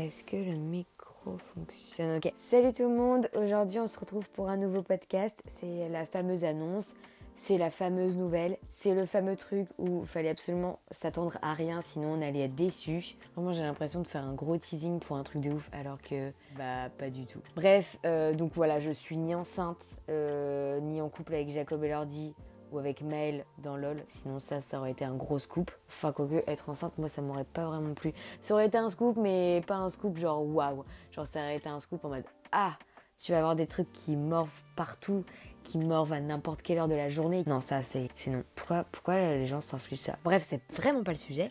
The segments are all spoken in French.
Est-ce que le micro fonctionne? Ok. Salut tout le monde. Aujourd'hui, on se retrouve pour un nouveau podcast. C'est la fameuse annonce. C'est la fameuse nouvelle. C'est le fameux truc où il fallait absolument s'attendre à rien, sinon on allait être déçu. Vraiment, j'ai l'impression de faire un gros teasing pour un truc de ouf, alors que bah pas du tout. Bref, euh, donc voilà, je suis ni enceinte, euh, ni en couple avec Jacob Elordi ou avec Maël dans LOL. Sinon, ça, ça aurait été un gros scoop. Enfin, quoique, être enceinte, moi, ça m'aurait pas vraiment plu. Ça aurait été un scoop, mais pas un scoop genre waouh. Genre, ça aurait été un scoop en mode Ah, tu vas avoir des trucs qui morvent partout, qui morvent à n'importe quelle heure de la journée. Non, ça, c'est non. Pourquoi, pourquoi les gens s'infligent ça? Bref, c'est vraiment pas le sujet.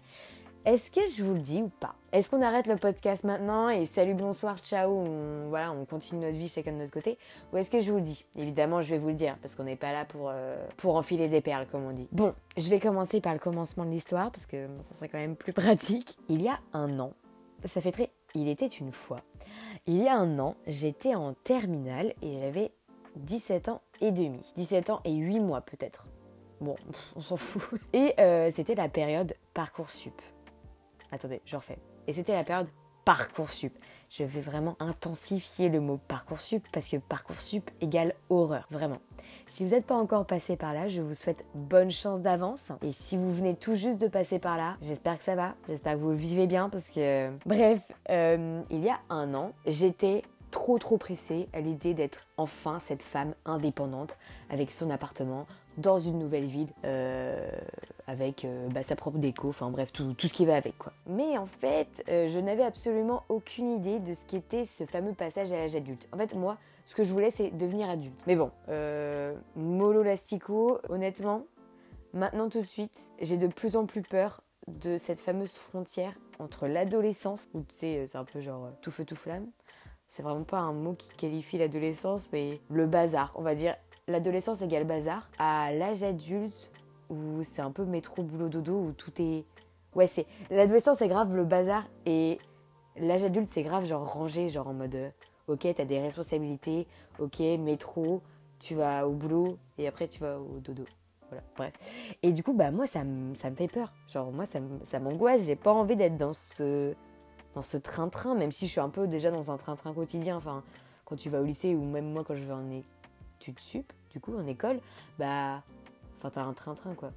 Est-ce que je vous le dis ou pas? Est-ce qu'on arrête le podcast maintenant et salut, bonsoir, ciao, on, voilà, on continue notre vie chacun de notre côté? Ou est-ce que je vous le dis? Évidemment, je vais vous le dire parce qu'on n'est pas là pour, euh, enfiler des perles, comme on dit. Bon, je vais commencer par le commencement de l'histoire parce que ça serait quand même plus pratique. Il y a un an, ça fait très... Il était une fois. Il y a un an, j'étais en terminale et j'avais 17 ans et demi. 17 ans et 8 mois peut-être. Bon, on s'en fout. Et euh, c'était la période Parcoursup. Attendez, je refais. Et c'était la période Parcoursup. Je vais vraiment intensifier le mot Parcoursup parce que Parcoursup égale horreur, vraiment. Si vous n'êtes pas encore passé par là, je vous souhaite bonne chance d'avance. Et si vous venez tout juste de passer par là, j'espère que ça va. J'espère que vous le vivez bien parce que... Bref, euh, il y a un an, j'étais trop trop pressée à l'idée d'être enfin cette femme indépendante avec son appartement dans une nouvelle ville euh, avec euh, bah, sa propre déco, enfin bref, tout, ce qui va avec. Mais en fait, euh, je n'avais absolument aucune idée de ce qu'était ce fameux passage à l'âge adulte. En fait, moi, ce que je voulais, c'est devenir adulte. Mais bon, mollo lastico, honnêtement, maintenant tout de suite, j'ai de plus en plus peur de cette fameuse frontière entre l'adolescence, où tu sais, c'est un peu genre tout feu tout flamme, c'est vraiment pas un mot qui qualifie l'adolescence, mais le bazar, on va dire. L'adolescence égale bazar. À l'âge adulte, où c'est un peu métro, boulot, dodo, où tout est. Ouais, c'est. L'adolescence, c'est grave le bazar, et l'âge adulte, c'est grave, genre rangé, genre en mode. Euh, ok, t'as des responsabilités, ok, métro, tu vas au boulot, et après tu vas au dodo. Voilà, bref. Et du coup, bah, moi, ça, ça me fait peur. Genre, moi, ça m'angoisse, j'ai pas envie d'être dans ce dans ce train-train, même si je suis un peu déjà dans un train-train quotidien. Enfin, quand tu vas au lycée ou même moi quand je vais en études sup, du coup, en école, bah, enfin, t'as un train-train quoi.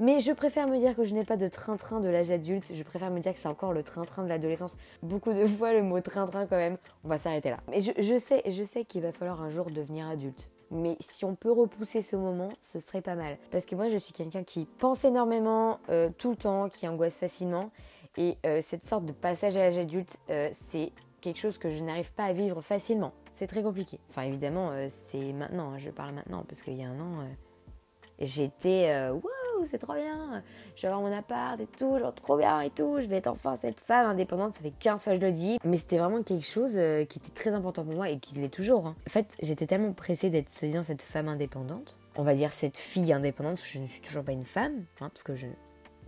Mais je préfère me dire que je n'ai pas de train-train de l'âge adulte, je préfère me dire que c'est encore le train-train de l'adolescence. Beaucoup de fois le mot train-train quand même, on va s'arrêter là. Mais je, sais, je sais qu'il va falloir un jour devenir adulte. Mais si on peut repousser ce moment, ce serait pas mal. Parce que moi je suis quelqu'un qui pense énormément euh, tout le temps, qui angoisse facilement. Et euh, cette sorte de passage à l'âge adulte, euh, c'est quelque chose que je n'arrive pas à vivre facilement. C'est très compliqué. Enfin, évidemment, c'est maintenant, hein, je parle maintenant, parce qu'il y a un an, j'étais waouh, c'est trop bien, je vais avoir mon appart et tout, genre trop bien et tout, je vais être enfin cette femme indépendante, ça fait 15 fois que je le dis. Mais c'était vraiment quelque chose qui était très important pour moi et qui l'est toujours. Hein. En fait, j'étais tellement pressée d'être, soi-disant, cette femme indépendante, on va dire cette fille indépendante, je ne suis toujours pas une femme, hein, parce que je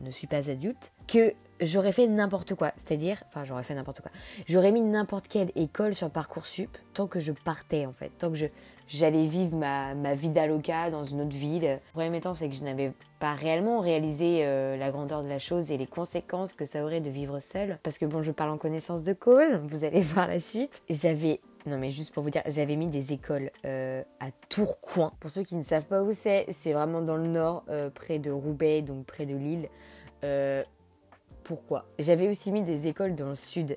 ne suis pas adulte, que j'aurais fait n'importe quoi. C'est-à-dire, enfin, j'aurais fait n'importe quoi. J'aurais mis n'importe quelle école sur Parcoursup tant que je partais, en fait. Tant que je, j'allais vivre ma, vie d'aloca dans une autre ville. Le problème étant, c'est que je n'avais pas réellement réalisé euh, la grandeur de la chose et les conséquences que ça aurait de vivre seule. Parce que bon, je parle en connaissance de cause, vous allez voir la suite. J'avais non mais juste pour vous dire, j'avais mis des écoles euh, à Tourcoing. Pour ceux qui ne savent pas où c'est, c'est vraiment dans le nord, euh, près de Roubaix, donc près de Lille pourquoi? J'avais aussi mis des écoles dans le sud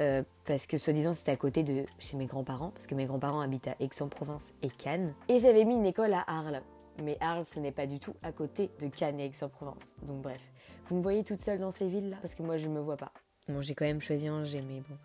euh, parce que soi-disant c'était à côté de chez mes grands-parents, parce que mes grands-parents habitent à Aix-en-Provence et Cannes. Et j'avais mis une école à Arles. Mais Arles, ce n'est pas du tout à côté de Cannes et Aix-en-Provence. Donc bref, vous me voyez toute seule dans ces villes-là? Parce que moi, je me vois pas. Bon, j'ai quand même choisi Angers, mais bon.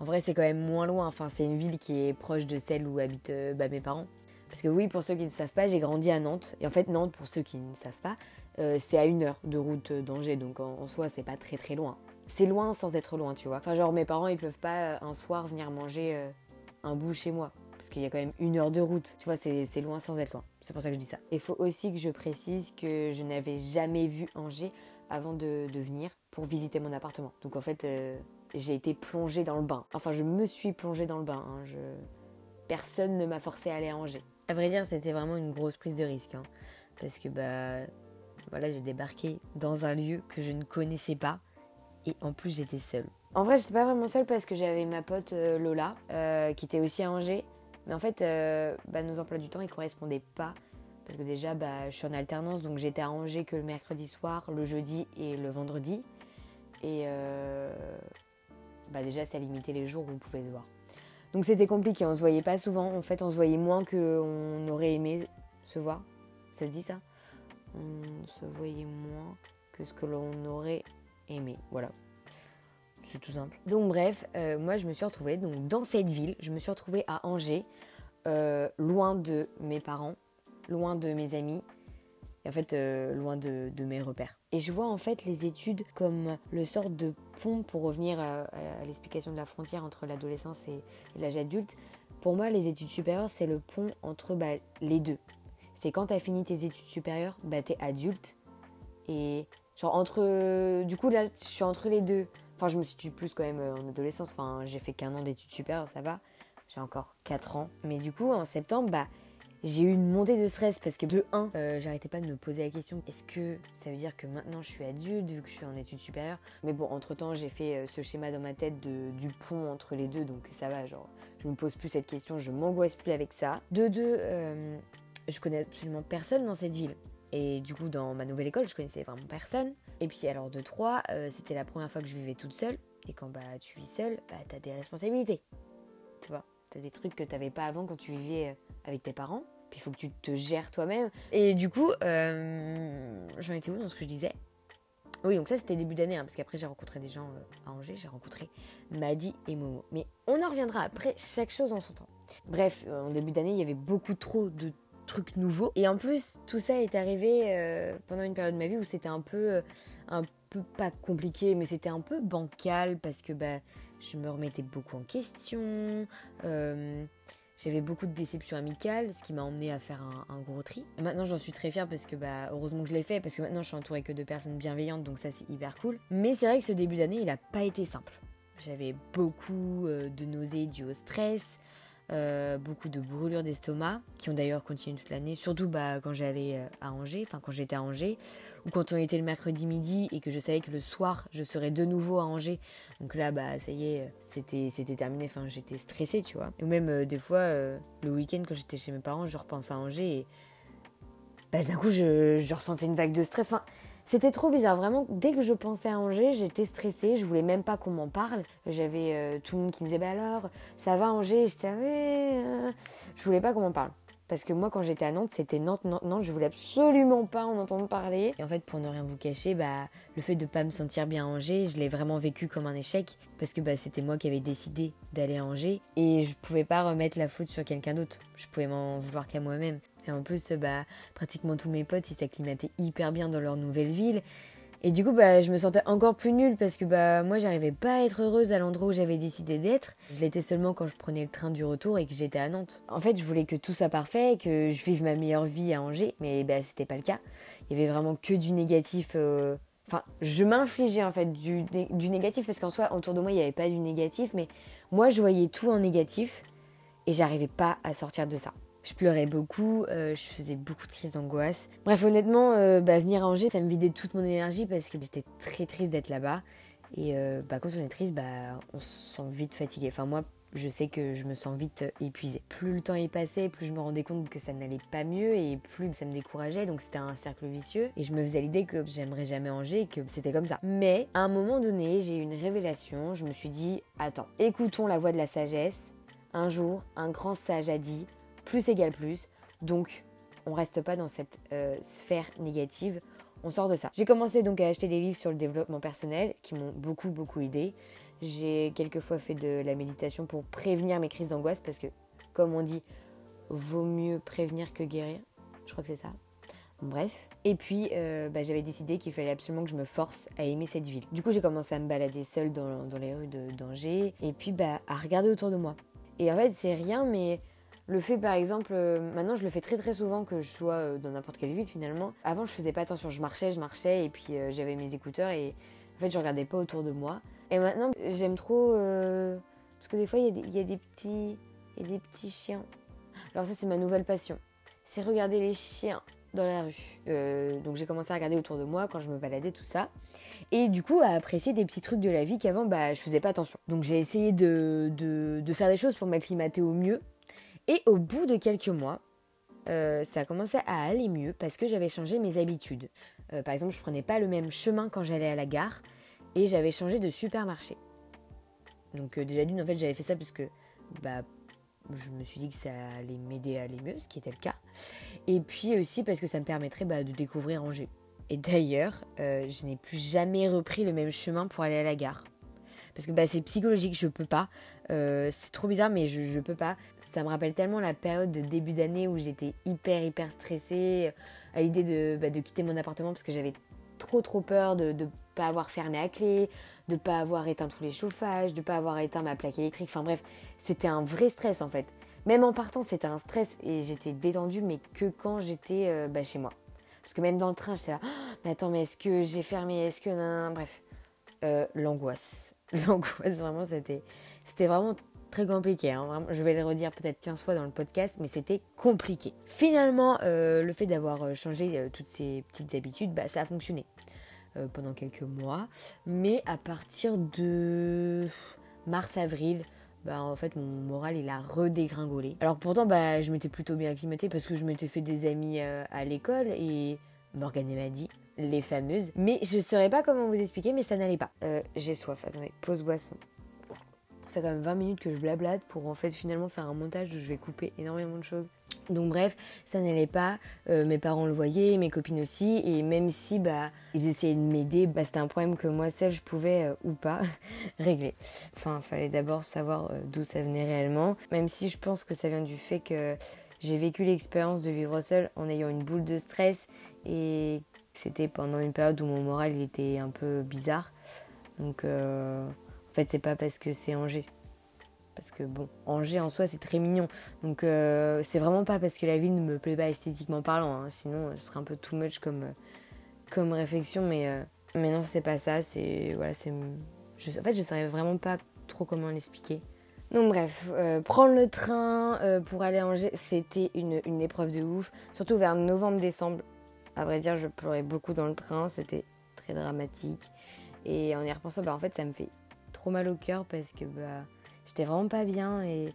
En vrai, c'est quand même moins loin. Enfin, c'est une ville qui est proche de celle où habitent euh, bah, mes parents. Parce que oui, pour ceux qui ne savent pas, j'ai grandi à Nantes. Et en fait, Nantes, pour ceux qui ne savent pas, euh, c'est à une heure de route d'Angers, donc en, soi, c'est pas très très loin. C'est loin sans être loin, tu vois. Enfin, genre, mes parents, ils peuvent pas euh, un soir venir manger euh, un bout chez moi. Parce qu'il y a quand même une heure de route. Tu vois, c'est loin sans être loin. C'est pour ça que je dis ça. Il faut aussi que je précise que je n'avais jamais vu Angers avant de, venir pour visiter mon appartement. Donc en fait, j'ai été plongée dans le bain. Enfin, je me suis plongée dans le bain. Hein. Personne ne m'a forcé à aller à Angers. À vrai dire, c'était vraiment une grosse prise de risque. Hein. Parce que bah, voilà, j'ai débarqué dans un lieu que je ne connaissais pas et en plus j'étais seule. En vrai, j'étais pas vraiment seule parce que j'avais ma pote euh, Lola, euh, qui était aussi à Angers. Mais en fait, euh, bah, nos emplois du temps, ils correspondaient pas. Parce que déjà, bah, je suis en alternance, donc j'étais à Angers que le mercredi soir, le jeudi et le vendredi. Et bah, déjà, ça limitait les jours où on pouvait se voir. Donc c'était compliqué, on se voyait pas souvent. En fait, on se voyait moins qu'on aurait aimé se voir. Ça se dit ça? On se voyait moins que ce que l'on aurait aimé. Voilà. C'est tout simple. Donc bref, euh, moi je me suis retrouvée donc, dans cette ville. Je me suis retrouvée à Angers, euh, loin de mes parents, loin de mes amis, et en fait euh, loin de, mes repères. Et je vois en fait les études comme le sort de pont pour revenir à, l'explication de la frontière entre l'adolescence et, l'âge adulte. Pour moi, les études supérieures, c'est le pont entre bah, les deux. C'est quand tu as fini tes études supérieures, bah, tu es adulte. Et genre entre... Du coup là, je suis entre les deux. Enfin, je me situe plus quand même euh, en adolescence. Enfin, j'ai fait qu'un an d'études supérieures, ça va. J'ai encore 4 ans. Mais du coup, en septembre, bah, j'ai eu une montée de stress parce que de 1, euh, j'arrêtais pas de me poser la question est-ce que ça veut dire que maintenant je suis adulte vu que je suis en études supérieures? Mais bon, entre temps, j'ai fait euh, ce schéma dans ma tête de, du pont entre les deux, donc ça va, genre, je me pose plus cette question, je m'angoisse plus avec ça. De 2, je connais absolument personne dans cette ville. Et du coup, dans ma nouvelle école, je connaissais vraiment personne. Et puis alors de 3, euh, c'était la première fois que je vivais toute seule. Et quand bah, tu vis seule, bah, tu as des responsabilités. Tu vois, tu as des trucs que tu n'avais pas avant quand tu vivais euh, avec tes parents. Puis il faut que tu te gères toi-même. Et du coup, euh, j'en étais où dans ce que je disais? Oui, donc ça c'était début d'année, hein, parce qu'après j'ai rencontré des gens à Angers, j'ai rencontré Madi et Momo. Mais on en reviendra après, chaque chose en son temps. Bref, en début d'année, il y avait beaucoup trop de trucs nouveaux. Et en plus, tout ça est arrivé euh, pendant une période de ma vie où c'était un peu, euh, un peu pas compliqué, mais c'était un peu bancal parce que bah, je me remettais beaucoup en question. Euh, j'avais beaucoup de déceptions amicales, ce qui m'a emmené à faire un, gros tri. Et maintenant, j'en suis très fière parce que, bah, heureusement que je l'ai fait, parce que maintenant, je suis entourée que de personnes bienveillantes, donc ça, c'est hyper cool. Mais c'est vrai que ce début d'année, il a pas été simple. J'avais beaucoup de nausées dues au stress, euh, beaucoup de brûlures d'estomac qui ont d'ailleurs continué toute l'année, surtout bah, quand j'allais euh, à Angers, enfin quand j'étais à Angers, ou quand on était le mercredi midi et que je savais que le soir je serais de nouveau à Angers. Donc là, bah ça y est, c'était, c'était terminé, enfin j'étais stressée, tu vois. Ou même euh, des fois, le week-end quand j'étais chez mes parents, je repense à Angers et bah, d'un coup je, ressentais une vague de stress. C'était trop bizarre, vraiment. Dès que je pensais à Angers, j'étais stressée. Je voulais même pas qu'on m'en parle. J'avais euh, tout le monde qui me disait Bah alors, ça va Angers? J'étais euh... Je voulais pas qu'on m'en parle. Parce que moi, quand j'étais à Nantes, c'était Nantes, Nantes, Nantes. Je voulais absolument pas en entendre parler. Et en fait, pour ne rien vous cacher, bah, le fait de pas me sentir bien à Angers, je l'ai vraiment vécu comme un échec. Parce que bah, c'était moi qui avais décidé d'aller à Angers. Et je pouvais pas remettre la faute sur quelqu'un d'autre. Je pouvais m'en vouloir qu'à moi-même. Et en plus, bah, pratiquement tous mes potes, ils s'acclimataient hyper bien dans leur nouvelle ville. Et du coup, bah, je me sentais encore plus nulle parce que bah, moi, j'arrivais pas à être heureuse à l'endroit où j'avais décidé d'être. Je l'étais seulement quand je prenais le train du retour et que j'étais à Nantes. En fait, je voulais que tout soit parfait, que je vive ma meilleure vie à Angers, mais bah, c'était pas le cas. Il y avait vraiment que du négatif. Euh, enfin, je m'infligeais en fait du, du négatif parce qu'en soi, autour de moi, il n'y avait pas du négatif, mais moi, je voyais tout en négatif et j'arrivais pas à sortir de ça. Je pleurais beaucoup, euh, je faisais beaucoup de crises d'angoisse. Bref, honnêtement, euh, bah, venir à Angers, ça me vidait toute mon énergie parce que j'étais très triste d'être là-bas. Et euh, bah, quand on est triste, bah, on se sent vite fatigué. Enfin, moi, je sais que je me sens vite épuisée. Plus le temps est passé, plus je me rendais compte que ça n'allait pas mieux et plus ça me décourageait. Donc c'était un cercle vicieux. Et je me faisais l'idée que j'aimerais jamais Angers et que c'était comme ça. Mais à un moment donné, j'ai eu une révélation. Je me suis dit, attends, écoutons la voix de la sagesse. Un jour, un grand sage a dit plus égale plus. Donc, on reste pas dans cette euh, sphère négative. On sort de ça. J'ai commencé donc à acheter des livres sur le développement personnel qui m'ont beaucoup beaucoup aidé. J'ai quelquefois fait de la méditation pour prévenir mes crises d'angoisse parce que, comme on dit, vaut mieux prévenir que guérir. Je crois que c'est ça. Bref. Et puis, euh, bah, j'avais décidé qu'il fallait absolument que je me force à aimer cette ville. Du coup, j'ai commencé à me balader seule dans, les rues d'Angers et puis bah, à regarder autour de moi. Et en fait, c'est rien, mais le fait, par exemple, euh, maintenant je le fais très très souvent que je sois euh, dans n'importe quelle ville finalement. Avant, je faisais pas attention, je marchais, je marchais et puis euh, j'avais mes écouteurs et en fait, je regardais pas autour de moi. Et maintenant, j'aime trop parce que des fois, il y, a des petits, a des petits chiens. Alors ça, c'est ma nouvelle passion. C'est regarder les chiens dans la rue. Donc j'ai commencé à regarder autour de moi quand je me baladais, tout ça. Et du coup, à apprécier des petits trucs de la vie qu'avant, bah, je faisais pas attention. Donc j'ai essayé de, de, faire des choses pour m'acclimater au mieux. Et au bout de quelques mois, euh, ça a commencé à aller mieux parce que j'avais changé mes habitudes. Euh, par exemple, je prenais pas le même chemin quand j'allais à la gare et j'avais changé de supermarché. Donc déjà d'une, en fait, j'avais fait ça parce que bah, je me suis dit que ça allait m'aider à aller mieux, ce qui était le cas. Et puis aussi parce que ça me permettrait bah, de découvrir Angers. Et d'ailleurs, euh, je n'ai plus jamais repris le même chemin pour aller à la gare. Parce que bah, c'est psychologique, je peux pas. Euh, c'est trop bizarre, mais je, je peux pas. Ça me rappelle tellement la période de début d'année où j'étais hyper, hyper stressée à l'idée de, bah, de quitter mon appartement parce que j'avais trop, trop peur de ne pas avoir fermé à clé, de pas avoir éteint tous les chauffages, de pas avoir éteint ma plaque électrique. Enfin bref, c'était un vrai stress en fait. Même en partant, c'était un stress et j'étais détendue, mais que quand j'étais euh, bah, chez moi. Parce que même dans le train, j'étais là, oh, mais attends, mais est-ce que j'ai fermé? Est-ce que. Non, bref. Euh, l'angoisse. L'angoisse, vraiment, c'était vraiment très compliqué. Hein. je vais le redire peut-être 15 fois dans le podcast, mais c'était compliqué. Finalement, euh, le fait d'avoir changé toutes ces petites habitudes, bah, ça a fonctionné. Euh, pendant quelques mois. Mais à partir de mars-avril, bah, en fait, mon moral, il a redégringolé. Alors pourtant, bah, je m'étais plutôt bien acclimatée parce que je m'étais fait des amis euh, à l'école et Morgane m'a dit, les fameuses. Mais je ne saurais pas comment vous expliquer, mais ça n'allait pas. Euh, j'ai soif, attendez, pause boisson. Ça fait quand même 20 minutes que je blablate pour en fait finalement faire un montage où je vais couper énormément de choses. Donc bref, ça n'allait pas. Euh, mes parents le voyaient, mes copines aussi. Et même si bah, ils essayaient de m'aider, bah, c'était un problème que moi seule je pouvais euh, ou pas régler. Enfin, il fallait d'abord savoir euh, d'où ça venait réellement. Même si je pense que ça vient du fait que j'ai vécu l'expérience de vivre seule en ayant une boule de stress. Et c'était pendant une période où mon moral était un peu bizarre. Donc en fait, c'est pas parce que c'est Angers. Parce que bon, Angers en soi, c'est très mignon. Donc, euh, c'est vraiment pas parce que la ville ne me plaît pas esthétiquement parlant. Hein. Sinon, ce serait un peu too much comme, euh, comme réflexion. Mais, euh, mais non, c'est pas ça. C'est. Voilà, c'est. en fait, je savais vraiment pas trop comment l'expliquer. Donc bref, prendre le train pour aller à Angers, c'était une, une, épreuve de ouf. Surtout vers novembre-décembre. À vrai dire, je pleurais beaucoup dans le train. C'était très dramatique. Et en y repensant, bah, en fait, ça me fait trop mal au cœur parce que bah, j'étais vraiment pas bien et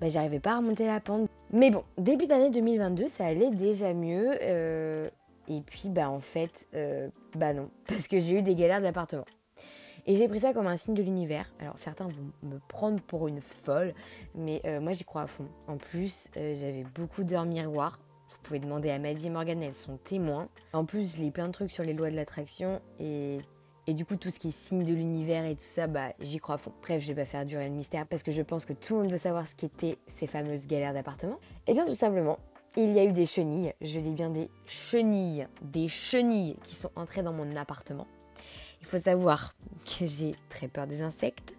bah, j'arrivais pas à remonter la pente. Mais bon, début d'année 2022, ça allait déjà mieux. Euh, et puis, bah en fait, euh, bah non, parce que j'ai eu des galères d'appartement. Et j'ai pris ça comme un signe de l'univers. Alors certains vont me prendre pour une folle, mais euh, moi j'y crois à fond. En plus, j'avais beaucoup d'heures miroirs. Vous pouvez demander à Maddy et Morgan, elles sont témoins. En plus, je lis plein de trucs sur les lois de l'attraction et et du coup, tout ce qui est signe de l'univers et tout ça, bah, j'y crois à fond. Bref, je vais pas faire durer le mystère parce que je pense que tout le monde veut savoir ce qu'étaient ces fameuses galères d'appartement. Et eh bien, tout simplement, il y a eu des chenilles, je dis bien des chenilles, des chenilles qui sont entrées dans mon appartement. Il faut savoir que j'ai très peur des insectes,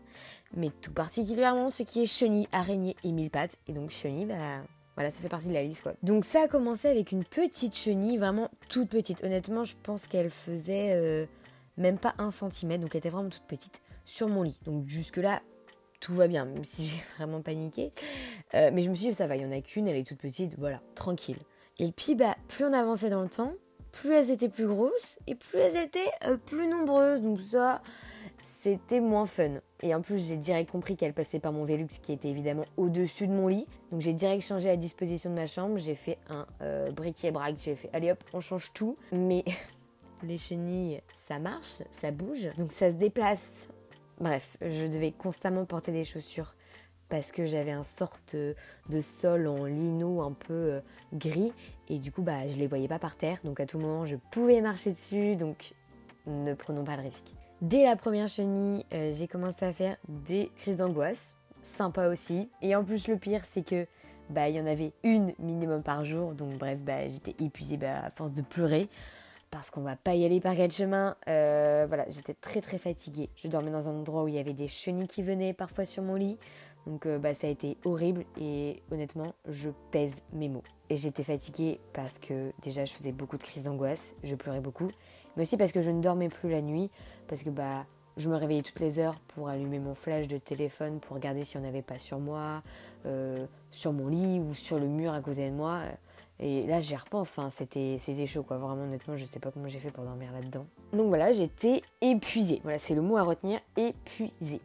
mais tout particulièrement ce qui est chenilles, araignées et mille pattes. Et donc, chenilles, bah, voilà, ça fait partie de la liste quoi. Donc ça a commencé avec une petite chenille, vraiment toute petite. Honnêtement, je pense qu'elle faisait euh, même pas un centimètre, donc elle était vraiment toute petite, sur mon lit. Donc jusque-là, tout va bien, même si j'ai vraiment paniqué. Euh, mais je me suis dit, ça va, il y en a qu'une, elle est toute petite, voilà, tranquille. Et puis, bah, plus on avançait dans le temps, plus elles étaient plus grosses et plus elles étaient euh, plus nombreuses. Donc ça, c'était moins fun. Et en plus, j'ai direct compris qu'elle passait par mon Velux qui était évidemment au-dessus de mon lit. Donc j'ai direct changé la disposition de ma chambre. J'ai fait un euh, briquier-braque. J'ai fait, allez hop, on change tout. Mais les chenilles, ça marche, ça bouge, donc ça se déplace. Bref, je devais constamment porter des chaussures parce que j'avais un sorte de sol en lino un peu euh, gris. Et du coup bah je les voyais pas par terre. Donc à tout moment je pouvais marcher dessus. Donc ne prenons pas le risque. Dès la première chenille, euh, j'ai commencé à faire des crises d'angoisse, sympa aussi. Et en plus le pire c'est que bah il y en avait une minimum par jour. Donc bref bah j'étais épuisée bah, à force de pleurer parce qu'on va pas y aller par quel chemin. Euh, voilà, j'étais très très fatiguée. Je dormais dans un endroit où il y avait des chenilles qui venaient parfois sur mon lit. Donc euh, bah, ça a été horrible et honnêtement, je pèse mes mots. Et j'étais fatiguée parce que déjà je faisais beaucoup de crises d'angoisse, je pleurais beaucoup, mais aussi parce que je ne dormais plus la nuit, parce que bah je me réveillais toutes les heures pour allumer mon flash de téléphone pour regarder s'il n'y en avait pas sur moi, euh, sur mon lit ou sur le mur à côté de moi. Et là, j'y repense, enfin, c'était, c'était chaud, quoi. Vraiment, honnêtement, je sais pas comment j'ai fait pour dormir là-dedans. Donc voilà, j'étais épuisée. Voilà, c'est le mot à retenir, épuisée.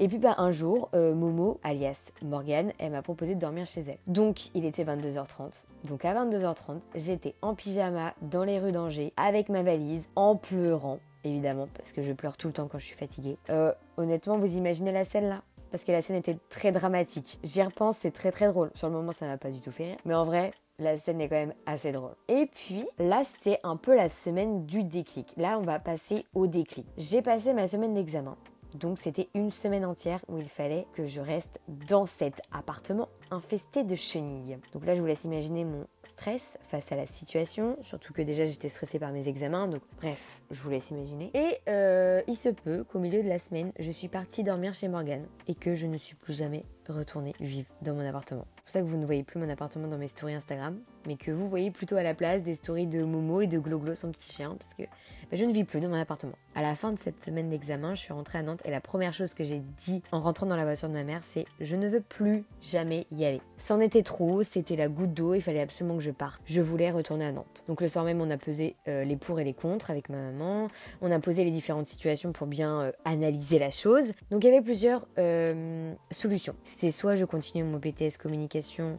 Et puis bah, un jour, euh, Momo, alias Morgane, elle m'a proposé de dormir chez elle. Donc il était 22h30. Donc à 22h30, j'étais en pyjama dans les rues d'Angers avec ma valise, en pleurant, évidemment, parce que je pleure tout le temps quand je suis fatiguée. Euh, honnêtement, vous imaginez la scène là? Parce que la scène était très dramatique. J'y repense, c'est très très drôle. Sur le moment, ça m'a pas du tout fait rire. Mais en vrai, la scène est quand même assez drôle. Et puis là, c'était un peu la semaine du déclic. Là, on va passer au déclic. J'ai passé ma semaine d'examen. Donc c'était une semaine entière où il fallait que je reste dans cet appartement infesté de chenilles. Donc là je vous laisse imaginer mon stress face à la situation, surtout que déjà j'étais stressée par mes examens, donc bref, je vous laisse imaginer. Et euh, il se peut qu'au milieu de la semaine, je suis partie dormir chez Morgane et que je ne suis plus jamais retournée vivre dans mon appartement. C'est pour ça que vous ne voyez plus mon appartement dans mes stories Instagram, mais que vous voyez plutôt à la place des stories de Momo et de Gloglo, son petit chien, parce que bah, je ne vis plus dans mon appartement. À la fin de cette semaine d'examen, je suis rentrée à Nantes et la première chose que j'ai dit en rentrant dans la voiture de ma mère, c'est je ne veux plus jamais y C'en était trop, c'était la goutte d'eau, il fallait absolument que je parte. Je voulais retourner à Nantes. Donc le soir même, on a pesé euh, les pour et les contre avec ma maman. On a posé les différentes situations pour bien euh, analyser la chose. Donc il y avait plusieurs euh, solutions. C'était soit je continuais mon BTS communication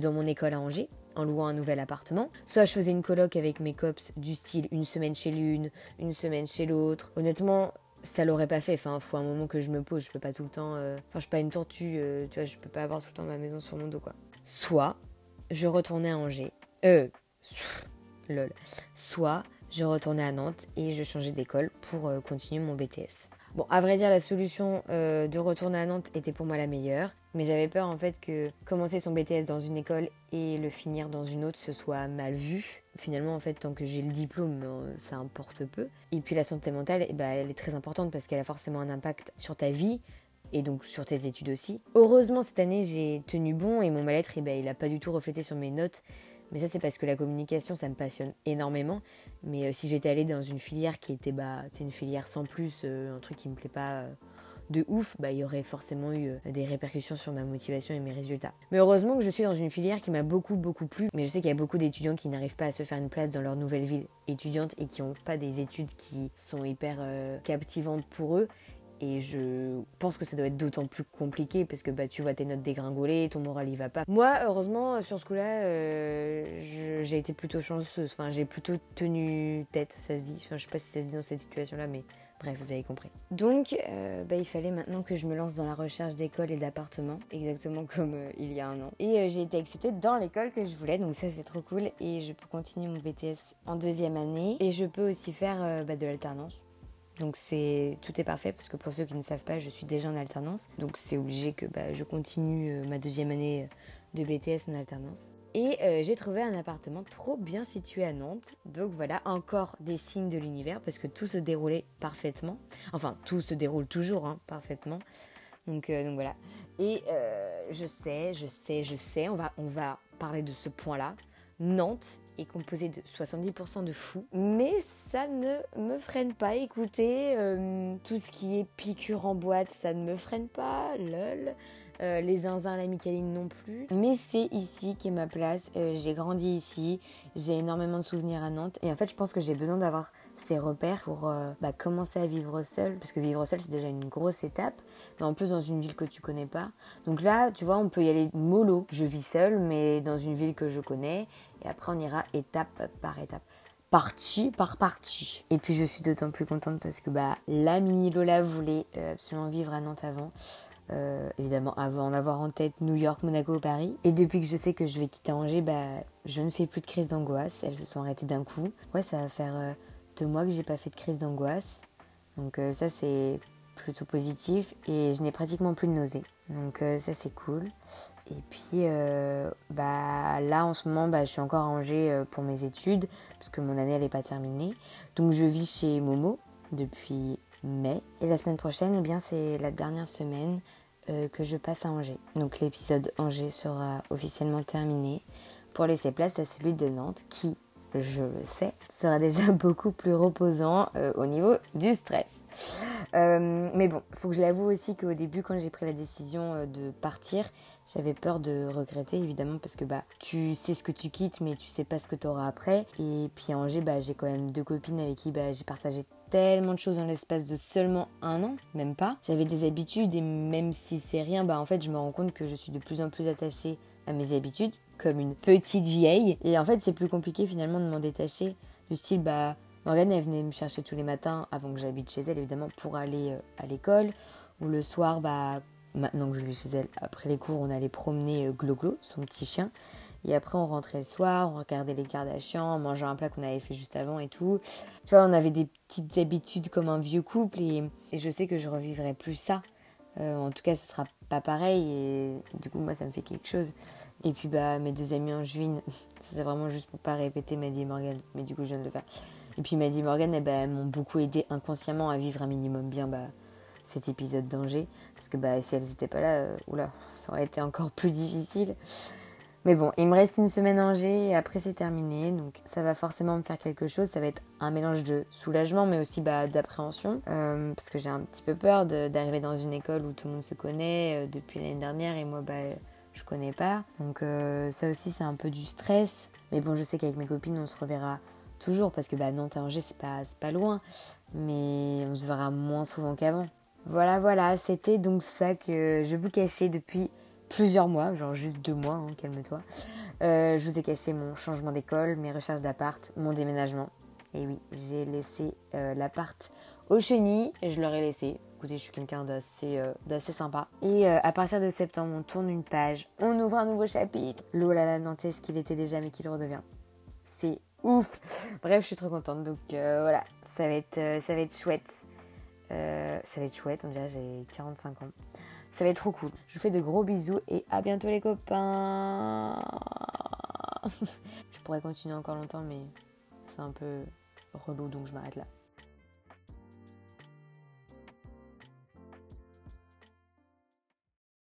dans mon école à Angers en louant un nouvel appartement. Soit je faisais une coloc avec mes cops du style une semaine chez l'une, une semaine chez l'autre. Honnêtement, ça l'aurait pas fait. Enfin, faut un moment que je me pose. Je peux pas tout le temps. Euh, enfin, je suis pas une tortue. euh, tu vois, je peux pas avoir tout le temps ma maison sur mon dos, quoi. Soit je retournais à Angers. Euh. Lol. Soit je retournais à Nantes et je changeais d'école pour euh, continuer mon BTS. Bon, à vrai dire, la solution euh, de retourner à Nantes était pour moi la meilleure, mais j'avais peur en fait que commencer son BTS dans une école et le finir dans une autre, ce soit mal vu. Finalement, en fait, tant que j'ai le diplôme, euh, ça importe peu. Et puis la santé mentale, eh ben, elle est très importante parce qu'elle a forcément un impact sur ta vie, et donc sur tes études aussi. Heureusement, cette année, j'ai tenu bon et mon mal-être, eh ben, il n'a pas du tout reflété sur mes notes. Mais ça, c'est parce que la communication, ça me passionne énormément. Mais euh, si j'étais allée dans une filière qui était bah, une filière sans plus, euh, un truc qui me plaît pas euh, de ouf, bah, il y aurait forcément eu des répercussions sur ma motivation et mes résultats. Mais heureusement que je suis dans une filière qui m'a beaucoup, beaucoup plu. Mais je sais qu'il y a beaucoup d'étudiants qui n'arrivent pas à se faire une place dans leur nouvelle ville étudiante et qui n'ont pas des études qui sont hyper captivantes pour eux. Et je pense que ça doit être d'autant plus compliqué parce que bah, tu vois tes notes dégringoler, ton moral il va pas. Moi, heureusement, sur ce coup-là, euh, j'ai été plutôt chanceuse. Enfin, j'ai plutôt tenu tête, ça se dit. Enfin, je sais pas si ça se dit dans cette situation-là, mais bref, vous avez compris. Donc, euh, bah, il fallait maintenant que je me lance dans la recherche d'école et d'appartement, exactement comme euh, il y a un an. Et euh, j'ai été acceptée dans l'école que je voulais, donc ça c'est trop cool. Et je peux continuer mon BTS en deuxième année. Et je peux aussi faire euh, bah, de l'alternance. Donc c'est tout est parfait parce que pour ceux qui ne savent pas, je suis déjà en alternance. Donc c'est obligé que bah, je continue euh, ma deuxième année euh, de BTS en alternance. Et euh, j'ai trouvé un appartement trop bien situé à Nantes. Donc voilà, encore des signes de l'univers parce que tout se déroulait parfaitement. Enfin, tout se déroule toujours hein, parfaitement. Donc, voilà. Et je sais, je sais, je sais, on va, on va parler de ce point-là. Nantes est composée de 70% de fous, mais ça ne me freine pas. Écoutez, euh, tout ce qui est piqûre en boîte, ça ne me freine pas, lol. Euh, les zinzins, la micaline non plus. Mais c'est ici qu'est ma place. Euh, j'ai grandi ici, j'ai énormément de souvenirs à Nantes. Et en fait, je pense que j'ai besoin d'avoir ces repères pour euh, bah, commencer à vivre seul. Parce que vivre seul, c'est déjà une grosse étape. Mais en plus, dans une ville que tu connais pas. Donc là, tu vois, on peut y aller mollo. Je vis seule, mais dans une ville que je connais. Et après, on ira étape par étape partie par partie. Et puis je suis d'autant plus contente parce que bah la mini Lola voulait absolument vivre à Nantes avant. Euh, évidemment avant d'avoir en tête New York, Monaco, Paris. Et depuis que je sais que je vais quitter Angers, bah je ne fais plus de crise d'angoisse. Elles se sont arrêtées d'un coup. Ouais, ça va faire euh, deux mois que j'ai pas fait de crise d'angoisse. Donc euh, ça c'est plutôt positif et je n'ai pratiquement plus de nausées. Donc ça c'est cool. Et puis bah là en ce moment bah, je suis encore à Angers pour mes études parce que mon année elle n'est pas terminée. Donc je vis chez Momo depuis mai et la semaine prochaine eh bien c'est la dernière semaine euh, que je passe à Angers. Donc l'épisode Angers sera officiellement terminé pour laisser place à celui de Nantes qui je le sais, sera déjà beaucoup plus reposant euh, au niveau du stress. Euh, mais bon, faut que je l'avoue aussi qu'au début, quand j'ai pris la décision de partir, j'avais peur de regretter évidemment parce que bah tu sais ce que tu quittes mais tu sais pas ce que tu auras après. Et puis à Angers, bah, j'ai quand même deux copines avec qui bah, j'ai partagé tellement de choses dans l'espace de seulement un an, même pas. J'avais des habitudes et même si c'est rien, bah en fait je me rends compte que je suis de plus en plus attachée à mes habitudes comme une petite vieille. Et en fait c'est plus compliqué finalement de m'en détacher du style bah Morgane elle venait me chercher tous les matins avant que j'habite chez elle évidemment pour aller euh, à l'école ou le soir bah maintenant que je vais chez elle, après les cours, on allait promener euh, Glo-Glo, son petit chien. Et après, on rentrait le soir, on regardait les Kardashians, on mangeait un plat qu'on avait fait juste avant et tout. Tu vois, on avait des petites habitudes comme un vieux couple et, je sais que je revivrai plus ça. Euh, en tout cas, ce sera pas pareil et du coup, moi, ça me fait quelque chose. Et puis, bah, mes deux amis en juin, c'est vraiment juste pour pas répéter Maddie et Morgan, mais du coup, je viens de le faire. Et puis, Maddie et Morgan, eh ben, m'ont beaucoup aidé inconsciemment à vivre un minimum bien bah, cet épisode d'Angers. Parce que bah, si elles n'étaient pas là, euh, ça aurait été encore plus difficile. Mais bon, il me reste une semaine à Angers et après c'est terminé. Donc ça va forcément me faire quelque chose. Ça va être un mélange de soulagement mais aussi bah, d'appréhension. Euh, parce que j'ai un petit peu peur d'arriver dans une école où tout le monde se connaît euh, depuis l'année dernière et moi bah, je connais pas. Donc ça aussi c'est un peu du stress. Mais bon, je sais qu'avec mes copines on se reverra toujours parce que bah, Nantes à Angers c'est pas, pas loin. Mais on se verra moins souvent qu'avant. Voilà, voilà, c'était donc ça que je vous cachais depuis plusieurs mois, genre juste deux mois, hein, calme-toi. Euh, je vous ai caché mon changement d'école, mes recherches d'appart, mon déménagement. Et oui, j'ai laissé euh, l'appart au chenilles et je leur ai laissé. Écoutez, je suis quelqu'un d'assez euh, d'assez sympa. Et à partir de septembre, on tourne une page, on ouvre un nouveau chapitre. L'eau la ce qu'il était déjà, mais qu'il redevient. C'est ouf. Bref, je suis trop contente. Donc voilà, ça va être, ça va être chouette. Ça va être chouette, on dirait j'ai 45 ans. Ça va être trop cool. Je vous fais de gros bisous et à bientôt les copains. je pourrais continuer encore longtemps mais c'est un peu relou donc je m'arrête là.